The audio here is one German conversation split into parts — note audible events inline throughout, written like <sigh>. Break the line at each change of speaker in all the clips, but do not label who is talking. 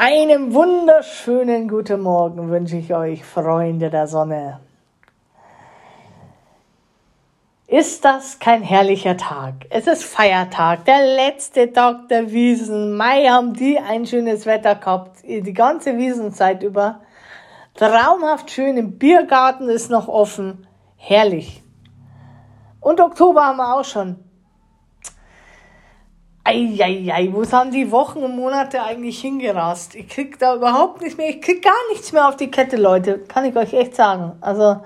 Einen wunderschönen guten Morgen wünsche ich euch, Freunde der Sonne. Ist das kein herrlicher Tag? Es ist Feiertag, der letzte Tag der Wiesen. Mai haben die ein schönes Wetter gehabt, die ganze Wiesenzeit über. Traumhaft schön, im Biergarten ist noch offen. Herrlich. Und Oktober haben wir auch schon. Eieiei, wo sind die Wochen und Monate eigentlich hingerast? Ich krieg da überhaupt nicht mehr, ich krieg gar nichts mehr auf die Kette, Leute. Kann ich euch echt sagen. Also,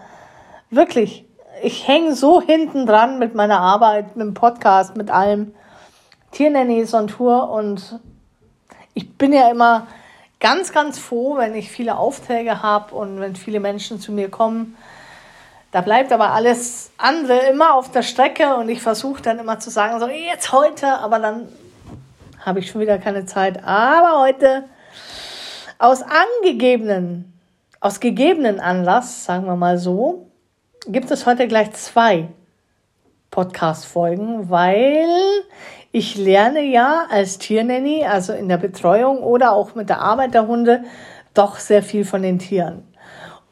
wirklich. Ich hänge so hinten dran mit meiner Arbeit, mit dem Podcast, mit allem. Tiernanny ist on Tour und ich bin ja immer ganz, ganz froh, wenn ich viele Aufträge habe und wenn viele Menschen zu mir kommen da bleibt aber alles andere immer auf der Strecke und ich versuche dann immer zu sagen, so jetzt heute, aber dann habe ich schon wieder keine Zeit. Aber heute aus angegebenen, aus gegebenen Anlass, sagen wir mal so, gibt es heute gleich zwei Podcast-Folgen, weil ich lerne ja als Tiernanny, also in der Betreuung oder auch mit der Arbeit der Hunde, doch sehr viel von den Tieren.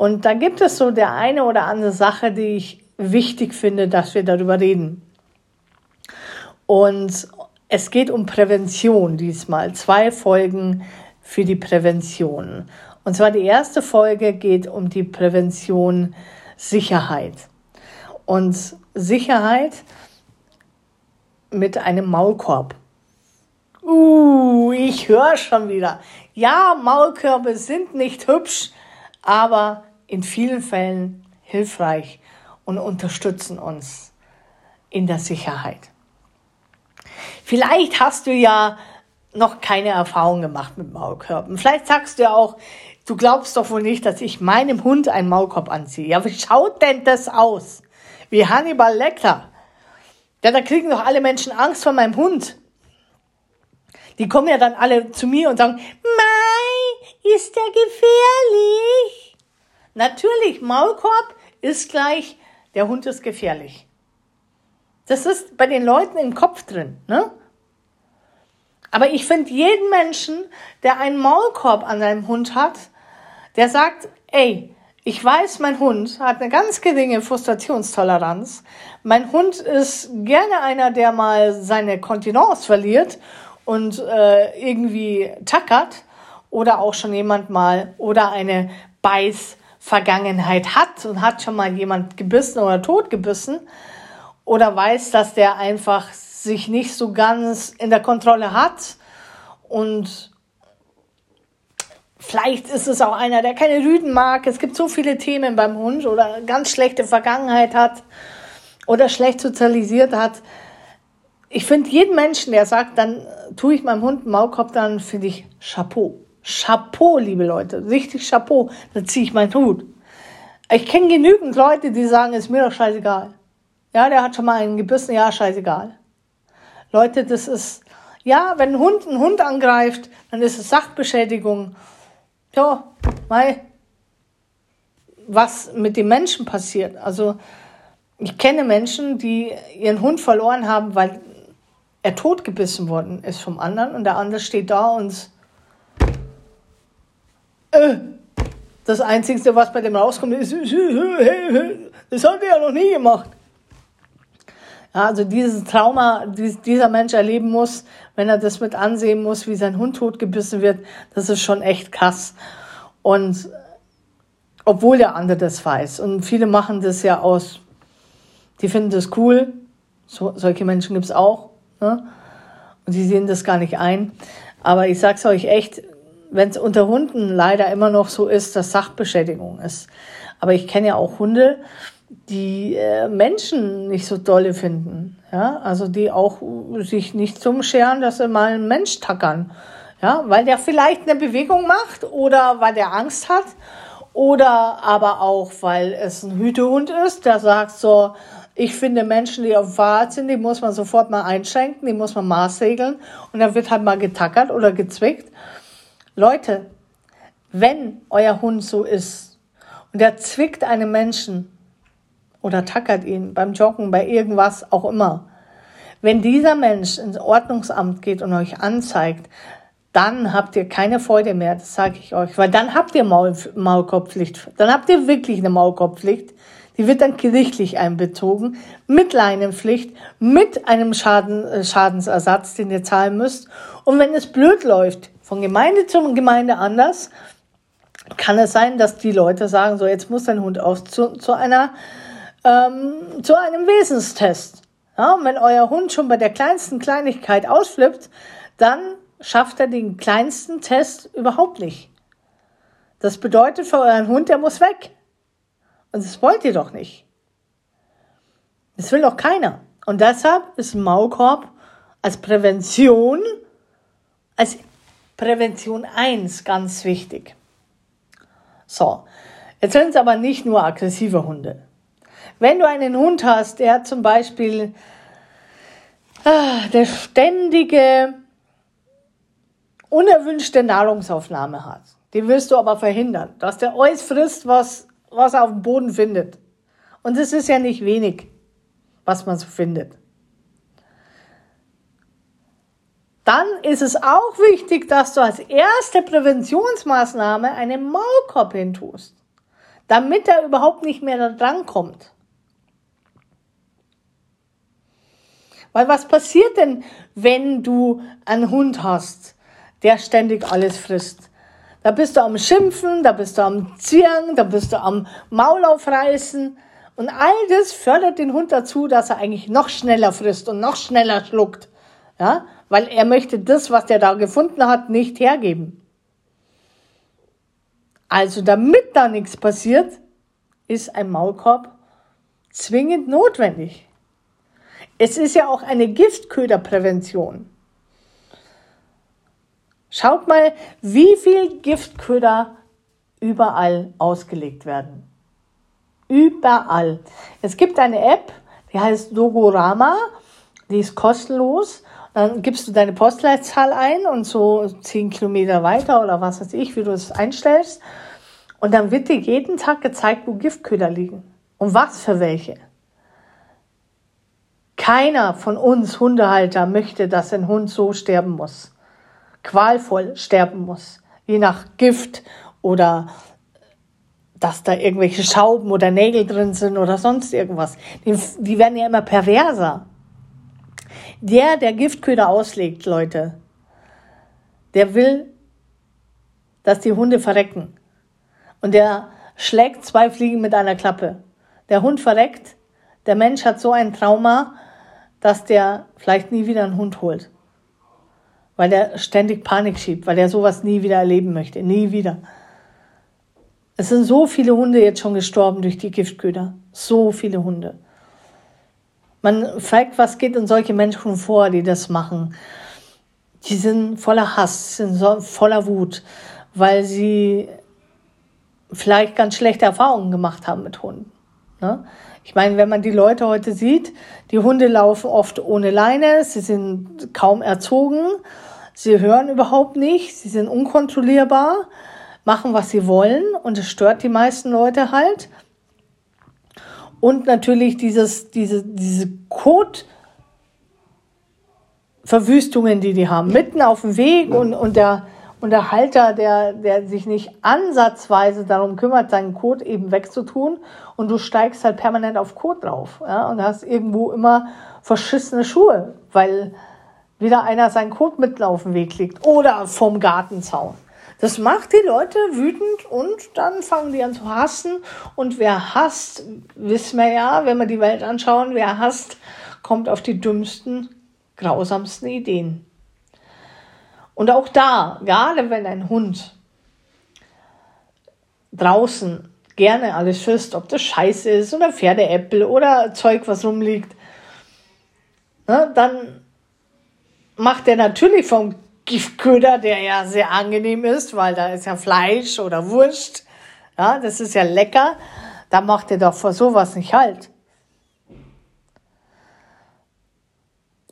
Und da gibt es so der eine oder andere Sache, die ich wichtig finde, dass wir darüber reden. Und es geht um Prävention diesmal. Zwei Folgen für die Prävention. Und zwar die erste Folge geht um die Prävention Sicherheit. Und Sicherheit mit einem Maulkorb. Uh, ich höre schon wieder. Ja, Maulkörbe sind nicht hübsch, aber in vielen Fällen hilfreich und unterstützen uns in der Sicherheit. Vielleicht hast du ja noch keine Erfahrung gemacht mit Maulkörben. Vielleicht sagst du ja auch, du glaubst doch wohl nicht, dass ich meinem Hund einen Maulkorb anziehe. Ja, wie schaut denn das aus? Wie Hannibal Lecter. Ja, da kriegen doch alle Menschen Angst vor meinem Hund. Die kommen ja dann alle zu mir und sagen, Mai, ist der gefährlich? Natürlich, Maulkorb ist gleich, der Hund ist gefährlich. Das ist bei den Leuten im Kopf drin, ne? Aber ich finde jeden Menschen, der einen Maulkorb an seinem Hund hat, der sagt, ey, ich weiß, mein Hund hat eine ganz geringe Frustrationstoleranz. Mein Hund ist gerne einer, der mal seine Kontinence verliert und äh, irgendwie tackert oder auch schon jemand mal oder eine Beiß Vergangenheit hat und hat schon mal jemand gebissen oder tot gebissen oder weiß, dass der einfach sich nicht so ganz in der Kontrolle hat und vielleicht ist es auch einer, der keine Rüden mag. Es gibt so viele Themen beim Hund oder ganz schlechte Vergangenheit hat oder schlecht sozialisiert hat. Ich finde jeden Menschen, der sagt, dann tue ich meinem Hund einen Maulkorb, dann finde ich Chapeau. Chapeau, liebe Leute, richtig Chapeau, da ziehe ich meinen Hut. Ich kenne genügend Leute, die sagen, ist mir doch scheißegal. Ja, der hat schon mal einen gebissen, ja, scheißegal. Leute, das ist, ja, wenn ein Hund einen Hund angreift, dann ist es Sachbeschädigung. Ja, weil was mit dem Menschen passiert. Also, ich kenne Menschen, die ihren Hund verloren haben, weil er totgebissen worden ist vom anderen und der andere steht da und äh, das Einzige, was bei dem rauskommt, ist, <laughs> das hat er ja noch nie gemacht. Ja, also dieses Trauma, dieses dieser Mensch erleben muss, wenn er das mit ansehen muss, wie sein Hund totgebissen wird, das ist schon echt krass. Und obwohl der andere das weiß. Und viele machen das ja aus, die finden das cool. So, solche Menschen gibt's auch. Ne? Und die sehen das gar nicht ein. Aber ich sag's euch echt, wenn es unter Hunden leider immer noch so ist, dass Sachbeschädigung ist. Aber ich kenne ja auch Hunde, die äh, Menschen nicht so dolle finden. Ja, also die auch sich nicht zum scheren, dass sie mal einen Mensch tackern. Ja, weil der vielleicht eine Bewegung macht oder weil der Angst hat oder aber auch, weil es ein Hütehund ist, der sagt so, ich finde Menschen, die auf dem Fahrrad sind, die muss man sofort mal einschränken, die muss man maßregeln und dann wird halt mal getackert oder gezwickt. Leute, wenn euer Hund so ist und er zwickt einen Menschen oder tackert ihn beim Joggen, bei irgendwas auch immer, wenn dieser Mensch ins Ordnungsamt geht und euch anzeigt, dann habt ihr keine Freude mehr, das sage ich euch, weil dann habt ihr Maul, Maulkorbpflicht. Dann habt ihr wirklich eine Maulkorbpflicht. Die wird dann gerichtlich einbezogen, mit Leinenpflicht, mit einem Schaden, äh, Schadensersatz, den ihr zahlen müsst. Und wenn es blöd läuft, von Gemeinde zu Gemeinde anders, kann es sein, dass die Leute sagen, so jetzt muss dein Hund aus zu, zu einer ähm, zu einem Wesenstest. Ja, und wenn euer Hund schon bei der kleinsten Kleinigkeit ausflippt, dann schafft er den kleinsten Test überhaupt nicht. Das bedeutet für euren Hund, der muss weg. Und das wollt ihr doch nicht. Das will doch keiner. Und deshalb ist ein Maulkorb als Prävention, als Prävention 1 ganz wichtig. So, jetzt sind es aber nicht nur aggressive Hunde. Wenn du einen Hund hast, der zum Beispiel ah, der ständige unerwünschte Nahrungsaufnahme hat, den willst du aber verhindern, dass der alles frisst, was, was er auf dem Boden findet. Und es ist ja nicht wenig, was man so findet. Dann ist es auch wichtig, dass du als erste Präventionsmaßnahme einen Maulkorb hintust, damit er überhaupt nicht mehr da dran kommt. Weil was passiert denn, wenn du einen Hund hast, der ständig alles frisst? Da bist du am Schimpfen, da bist du am Zieren, da bist du am Maul aufreißen. Und all das fördert den Hund dazu, dass er eigentlich noch schneller frisst und noch schneller schluckt. Ja? Weil er möchte das, was er da gefunden hat, nicht hergeben. Also damit da nichts passiert, ist ein Maulkorb zwingend notwendig. Es ist ja auch eine Giftköderprävention. Schaut mal, wie viel Giftköder überall ausgelegt werden. Überall. Es gibt eine App, die heißt Dogorama, die ist kostenlos. Dann gibst du deine Postleitzahl ein und so zehn Kilometer weiter oder was weiß ich, wie du es einstellst. Und dann wird dir jeden Tag gezeigt, wo Giftköder liegen. Und was für welche. Keiner von uns Hundehalter möchte, dass ein Hund so sterben muss. Qualvoll sterben muss. Je nach Gift oder dass da irgendwelche Schrauben oder Nägel drin sind oder sonst irgendwas. Die, die werden ja immer perverser. Der, der Giftköder auslegt, Leute, der will, dass die Hunde verrecken. Und der schlägt zwei Fliegen mit einer Klappe. Der Hund verreckt, der Mensch hat so ein Trauma, dass der vielleicht nie wieder einen Hund holt. Weil der ständig Panik schiebt, weil der sowas nie wieder erleben möchte. Nie wieder. Es sind so viele Hunde jetzt schon gestorben durch die Giftköder. So viele Hunde. Man fragt, was geht in solche Menschen vor, die das machen. Die sind voller Hass, sind voller Wut, weil sie vielleicht ganz schlechte Erfahrungen gemacht haben mit Hunden. Ne? Ich meine, wenn man die Leute heute sieht, die Hunde laufen oft ohne Leine, sie sind kaum erzogen, sie hören überhaupt nicht, sie sind unkontrollierbar, machen, was sie wollen und es stört die meisten Leute halt. Und natürlich dieses, diese, diese Kotverwüstungen, die die haben, mitten auf dem Weg und, und der, und der Halter, der, der sich nicht ansatzweise darum kümmert, seinen Kot eben wegzutun. Und du steigst halt permanent auf Kot drauf ja, und hast irgendwo immer verschissene Schuhe, weil wieder einer seinen Kot mitten auf dem Weg liegt oder vom Gartenzaun. Das macht die Leute wütend und dann fangen die an zu hassen. Und wer hasst, wissen wir ja, wenn wir die Welt anschauen, wer hasst, kommt auf die dümmsten, grausamsten Ideen. Und auch da, gerade wenn ein Hund draußen gerne alles frisst, ob das Scheiße ist oder Pferdeäpfel oder Zeug, was rumliegt, ne, dann macht er natürlich vom Giftköder, der ja sehr angenehm ist, weil da ist ja Fleisch oder Wurst, ja, das ist ja lecker, da macht er doch vor sowas nicht halt.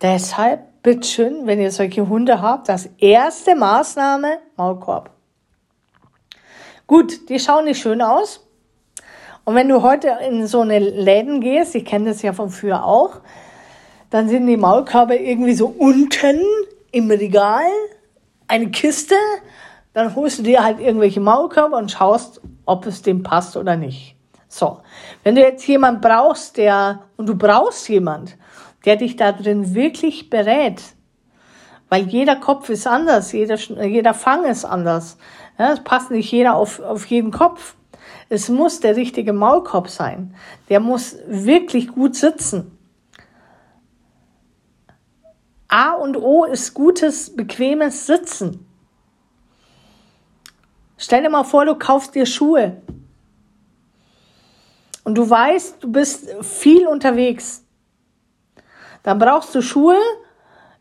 Deshalb, bitteschön, wenn ihr solche Hunde habt, das erste Maßnahme, Maulkorb. Gut, die schauen nicht schön aus, und wenn du heute in so eine Läden gehst, ich kenne das ja von früher auch, dann sind die Maulkörbe irgendwie so unten im Regal eine Kiste, dann holst du dir halt irgendwelche Maulkörper und schaust, ob es dem passt oder nicht. So, wenn du jetzt jemand brauchst, der, und du brauchst jemand, der dich da drin wirklich berät, weil jeder Kopf ist anders, jeder, jeder Fang ist anders. Ja, es passt nicht jeder auf, auf jeden Kopf. Es muss der richtige Maulkorb sein. Der muss wirklich gut sitzen. A und O ist gutes, bequemes Sitzen. Stell dir mal vor, du kaufst dir Schuhe. Und du weißt, du bist viel unterwegs. Dann brauchst du Schuhe,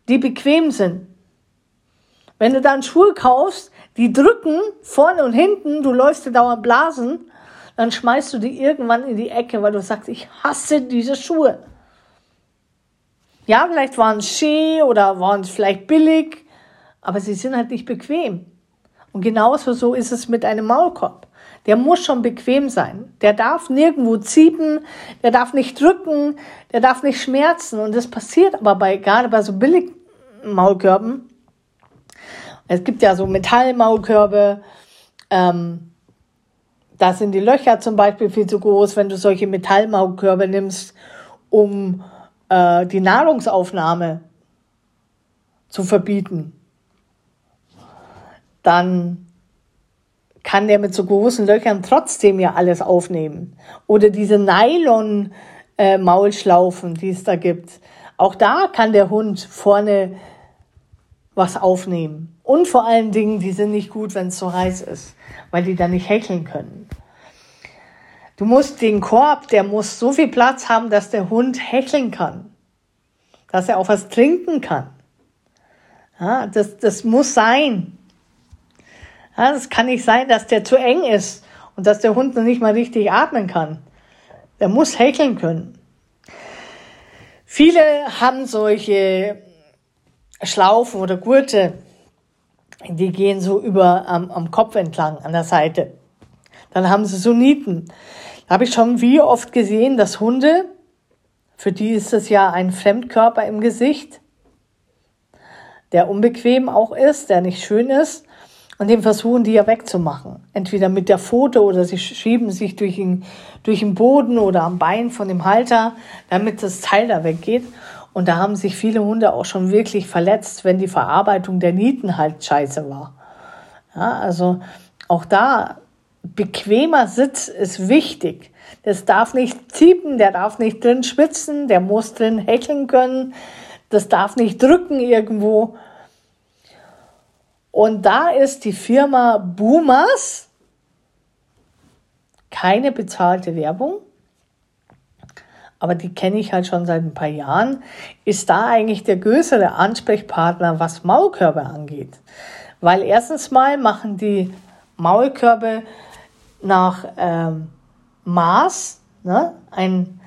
die bequem sind. Wenn du dann Schuhe kaufst, die drücken vorne und hinten, du läufst dir dauernd Blasen, dann schmeißt du die irgendwann in die Ecke, weil du sagst, ich hasse diese Schuhe. Ja, vielleicht waren es schee oder waren es vielleicht billig, aber sie sind halt nicht bequem. Und genauso so ist es mit einem Maulkorb. Der muss schon bequem sein. Der darf nirgendwo ziepen, der darf nicht drücken, der darf nicht schmerzen. Und das passiert aber bei, gerade bei so billig Maulkörben. Es gibt ja so Metallmaulkörbe, ähm, da sind die Löcher zum Beispiel viel zu groß, wenn du solche Metallmaulkörbe nimmst, um äh, die Nahrungsaufnahme zu verbieten. Dann kann der mit so großen Löchern trotzdem ja alles aufnehmen. Oder diese Nylon-Maulschlaufen, äh, die es da gibt. Auch da kann der Hund vorne was aufnehmen. Und vor allen Dingen, die sind nicht gut, wenn es so heiß ist, weil die dann nicht hecheln können. Du musst den Korb, der muss so viel Platz haben, dass der Hund hecheln kann, dass er auch was trinken kann. Ja, das, das muss sein. Ja, das kann nicht sein, dass der zu eng ist und dass der Hund noch nicht mal richtig atmen kann. Der muss hecheln können. Viele haben solche Schlaufen oder Gurte, die gehen so über am, am Kopf entlang an der Seite. Dann haben sie. Da habe ich schon wie oft gesehen, dass Hunde, für die ist es ja ein Fremdkörper im Gesicht, der unbequem auch ist, der nicht schön ist, und den versuchen die ja wegzumachen. Entweder mit der Pfote oder sie schieben sich durch den, durch den Boden oder am Bein von dem Halter, damit das Teil da weggeht. Und da haben sich viele Hunde auch schon wirklich verletzt, wenn die Verarbeitung der Nieten halt scheiße war. Ja, also auch da bequemer Sitz ist wichtig. Das darf nicht ziepen, der darf nicht drin schwitzen, der muss drin hecheln können, das darf nicht drücken irgendwo. Und da ist die Firma Boomers keine bezahlte Werbung aber die kenne ich halt schon seit ein paar Jahren, ist da eigentlich der größere Ansprechpartner, was Maulkörbe angeht. Weil erstens mal machen die Maulkörbe nach ähm, Maß. Ne? Ein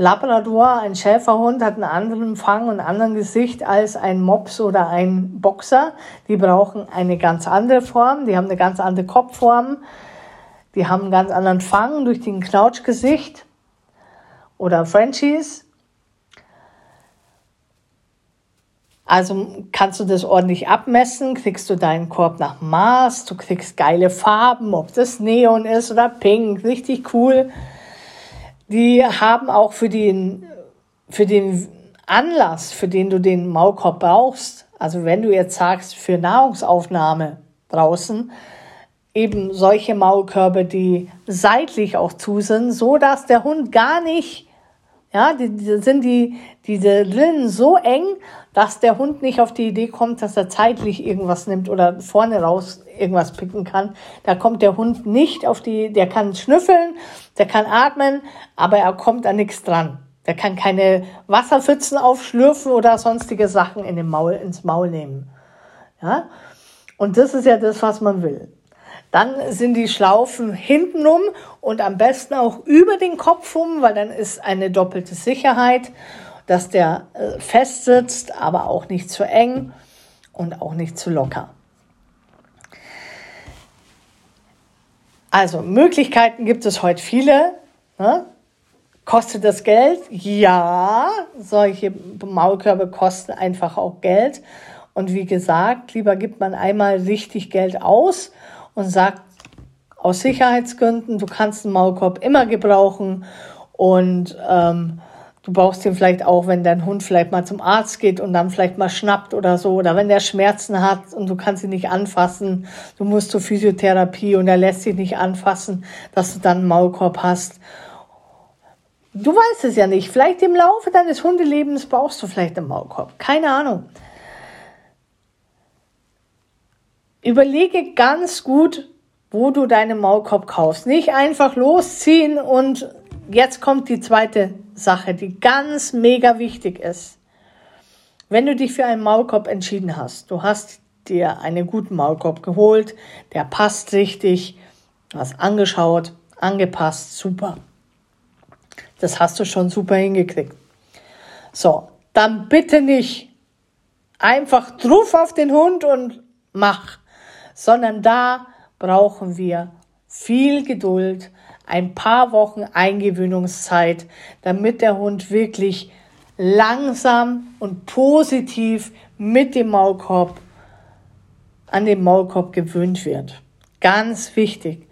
Labrador, ein Schäferhund hat einen anderen Fang und einen anderen Gesicht als ein Mops oder ein Boxer. Die brauchen eine ganz andere Form, die haben eine ganz andere Kopfform, die haben einen ganz anderen Fang durch den Knautschgesicht oder Frenchies. Also kannst du das ordentlich abmessen, kriegst du deinen Korb nach Maß, du kriegst geile Farben, ob das Neon ist oder Pink, richtig cool. Die haben auch für den, für den Anlass, für den du den Maulkorb brauchst, also wenn du jetzt sagst, für Nahrungsaufnahme draußen, eben solche Maulkörbe, die seitlich auch zu sind, so dass der Hund gar nicht ja, die, die sind die, diese Rillen so eng, dass der Hund nicht auf die Idee kommt, dass er zeitlich irgendwas nimmt oder vorne raus irgendwas picken kann. Da kommt der Hund nicht auf die, der kann schnüffeln, der kann atmen, aber er kommt an nichts dran. Der kann keine Wasserpfützen aufschlürfen oder sonstige Sachen in den Maul, ins Maul nehmen. Ja? Und das ist ja das, was man will. Dann sind die Schlaufen hintenrum und am besten auch über den Kopf um, weil dann ist eine doppelte Sicherheit, dass der äh, fest sitzt, aber auch nicht zu eng und auch nicht zu locker. Also Möglichkeiten gibt es heute viele. Ne? Kostet das Geld? Ja, solche Maulkörbe kosten einfach auch Geld. Und wie gesagt, lieber gibt man einmal richtig Geld aus und sagt aus Sicherheitsgründen, du kannst einen Maulkorb immer gebrauchen und ähm, du brauchst ihn vielleicht auch, wenn dein Hund vielleicht mal zum Arzt geht und dann vielleicht mal schnappt oder so oder wenn der Schmerzen hat und du kannst ihn nicht anfassen, du musst zur Physiotherapie und er lässt sich nicht anfassen, dass du dann einen Maulkorb hast. Du weißt es ja nicht. Vielleicht im Laufe deines Hundelebens brauchst du vielleicht einen Maulkorb. Keine Ahnung. Überlege ganz gut, wo du deinen Maulkorb kaufst. Nicht einfach losziehen und jetzt kommt die zweite Sache, die ganz mega wichtig ist. Wenn du dich für einen Maulkorb entschieden hast, du hast dir einen guten Maulkorb geholt, der passt richtig, hast angeschaut, angepasst, super. Das hast du schon super hingekriegt. So, dann bitte nicht einfach drauf auf den Hund und mach, sondern da brauchen wir viel Geduld, ein paar Wochen Eingewöhnungszeit, damit der Hund wirklich langsam und positiv mit dem Maulkorb an den Maulkorb gewöhnt wird. Ganz wichtig.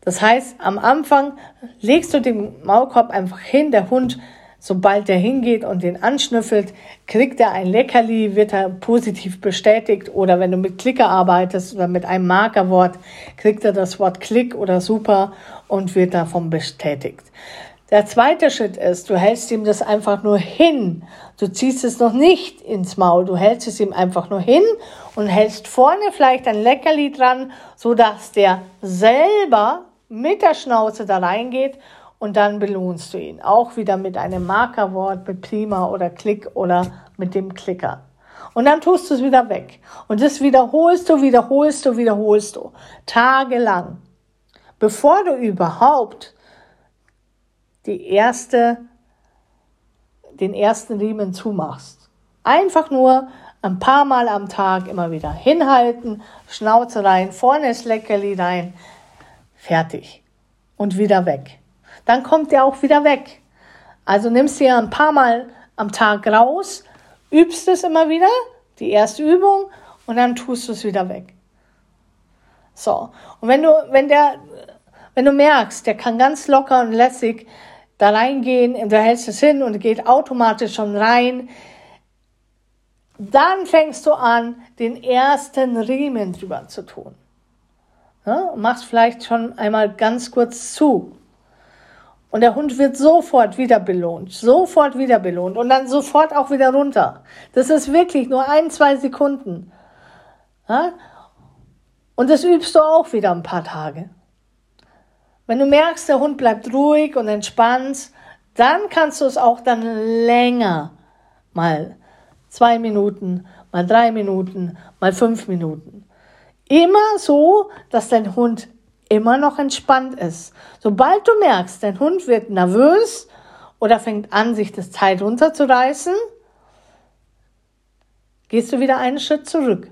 Das heißt, am Anfang legst du den Maulkorb einfach hin, der Hund, sobald er hingeht und den anschnüffelt, kriegt er ein Leckerli, wird er positiv bestätigt oder wenn du mit Klicker arbeitest oder mit einem Markerwort, kriegt er das Wort Klick oder super und wird davon bestätigt. Der zweite Schritt ist, du hältst ihm das einfach nur hin. Du ziehst es noch nicht ins Maul, du hältst es ihm einfach nur hin und hältst vorne vielleicht ein Leckerli dran, so dass der selber mit der Schnauze da reingeht und dann belohnst du ihn. Auch wieder mit einem Markerwort, mit Prima oder Klick oder mit dem Klicker. Und dann tust du es wieder weg. Und das wiederholst du, wiederholst du, wiederholst du. Tagelang. Bevor du überhaupt die erste, den ersten Riemen zumachst. Einfach nur ein paar Mal am Tag immer wieder hinhalten, Schnauze rein, vorne das Leckerli rein, Fertig. Und wieder weg. Dann kommt der auch wieder weg. Also nimmst du ja ein paar Mal am Tag raus, übst es immer wieder, die erste Übung, und dann tust du es wieder weg. So. Und wenn du, wenn der, wenn du merkst, der kann ganz locker und lässig da reingehen, du hältst es hin und geht automatisch schon rein, dann fängst du an, den ersten Riemen drüber zu tun. Ja, machst vielleicht schon einmal ganz kurz zu. Und der Hund wird sofort wieder belohnt, sofort wieder belohnt und dann sofort auch wieder runter. Das ist wirklich nur ein, zwei Sekunden. Ja? Und das übst du auch wieder ein paar Tage. Wenn du merkst, der Hund bleibt ruhig und entspannt, dann kannst du es auch dann länger, mal zwei Minuten, mal drei Minuten, mal fünf Minuten. Immer so, dass dein Hund immer noch entspannt ist. Sobald du merkst, dein Hund wird nervös oder fängt an, sich das Teil runterzureißen, gehst du wieder einen Schritt zurück.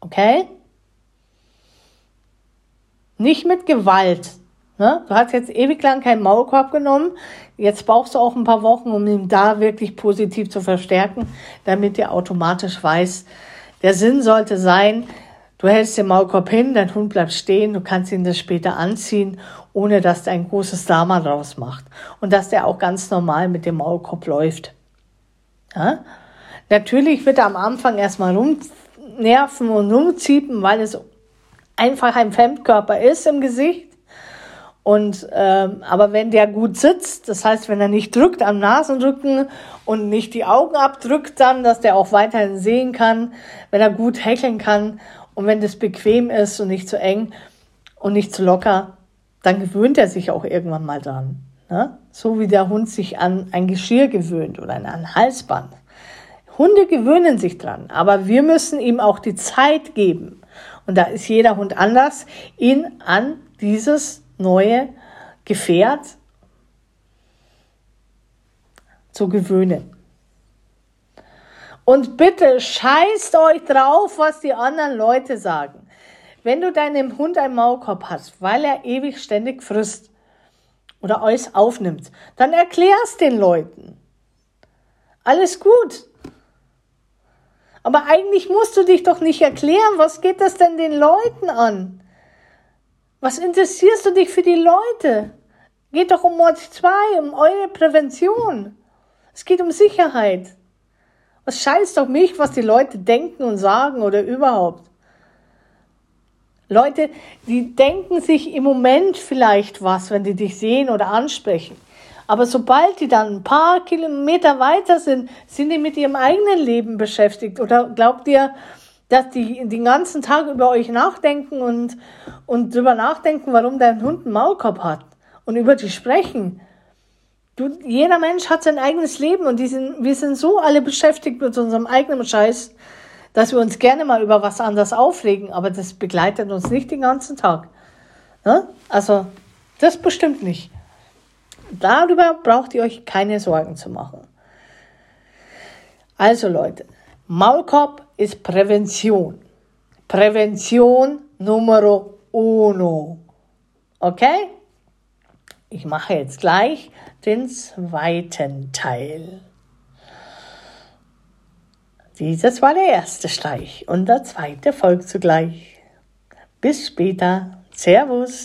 Okay? Nicht mit Gewalt. Ne? Du hast jetzt ewig lang keinen Maulkorb genommen. Jetzt brauchst du auch ein paar Wochen, um ihn da wirklich positiv zu verstärken, damit er automatisch weiß, der Sinn sollte sein, du hältst den Maulkorb hin, dein Hund bleibt stehen, du kannst ihn das später anziehen, ohne dass der ein großes Drama draus macht. Und dass der auch ganz normal mit dem Maulkorb läuft. Ja? Natürlich wird er am Anfang erstmal rumnerven und rumziepen, weil es einfach ein Fremdkörper ist im Gesicht. Und ähm, aber wenn der gut sitzt, das heißt, wenn er nicht drückt am Nasenrücken und nicht die Augen abdrückt, dann, dass der auch weiterhin sehen kann, wenn er gut hecheln kann und wenn das bequem ist und nicht zu eng und nicht zu locker, dann gewöhnt er sich auch irgendwann mal dran. Ne? So wie der Hund sich an ein Geschirr gewöhnt oder an ein Halsband. Hunde gewöhnen sich dran, aber wir müssen ihm auch die Zeit geben. Und da ist jeder Hund anders, ihn an dieses neue Gefährt zu gewöhnen. Und bitte scheißt euch drauf, was die anderen Leute sagen. Wenn du deinem Hund einen Maulkorb hast, weil er ewig ständig frisst oder alles aufnimmt, dann erklär's den Leuten. Alles gut. Aber eigentlich musst du dich doch nicht erklären. Was geht das denn den Leuten an? Was interessierst du dich für die Leute? Geht doch um Mord 2, um eure Prävention. Es geht um Sicherheit. Was scheißt doch mich, was die Leute denken und sagen oder überhaupt? Leute, die denken sich im Moment vielleicht was, wenn die dich sehen oder ansprechen. Aber sobald die dann ein paar Kilometer weiter sind, sind die mit ihrem eigenen Leben beschäftigt. Oder glaubt ihr, dass die den ganzen Tag über euch nachdenken und, und drüber nachdenken, warum dein Hund einen Maulkorb hat und über die sprechen? Du, jeder Mensch hat sein eigenes Leben und die sind, wir sind so alle beschäftigt mit unserem eigenen Scheiß, dass wir uns gerne mal über was anderes aufregen, aber das begleitet uns nicht den ganzen Tag. Ne? Also, das bestimmt nicht. Darüber braucht ihr euch keine Sorgen zu machen. Also Leute, Maulkorb ist Prävention. Prävention numero uno. Okay? Ich mache jetzt gleich den zweiten Teil. Dieses war der erste Streich und der zweite folgt zugleich. Bis später. Servus.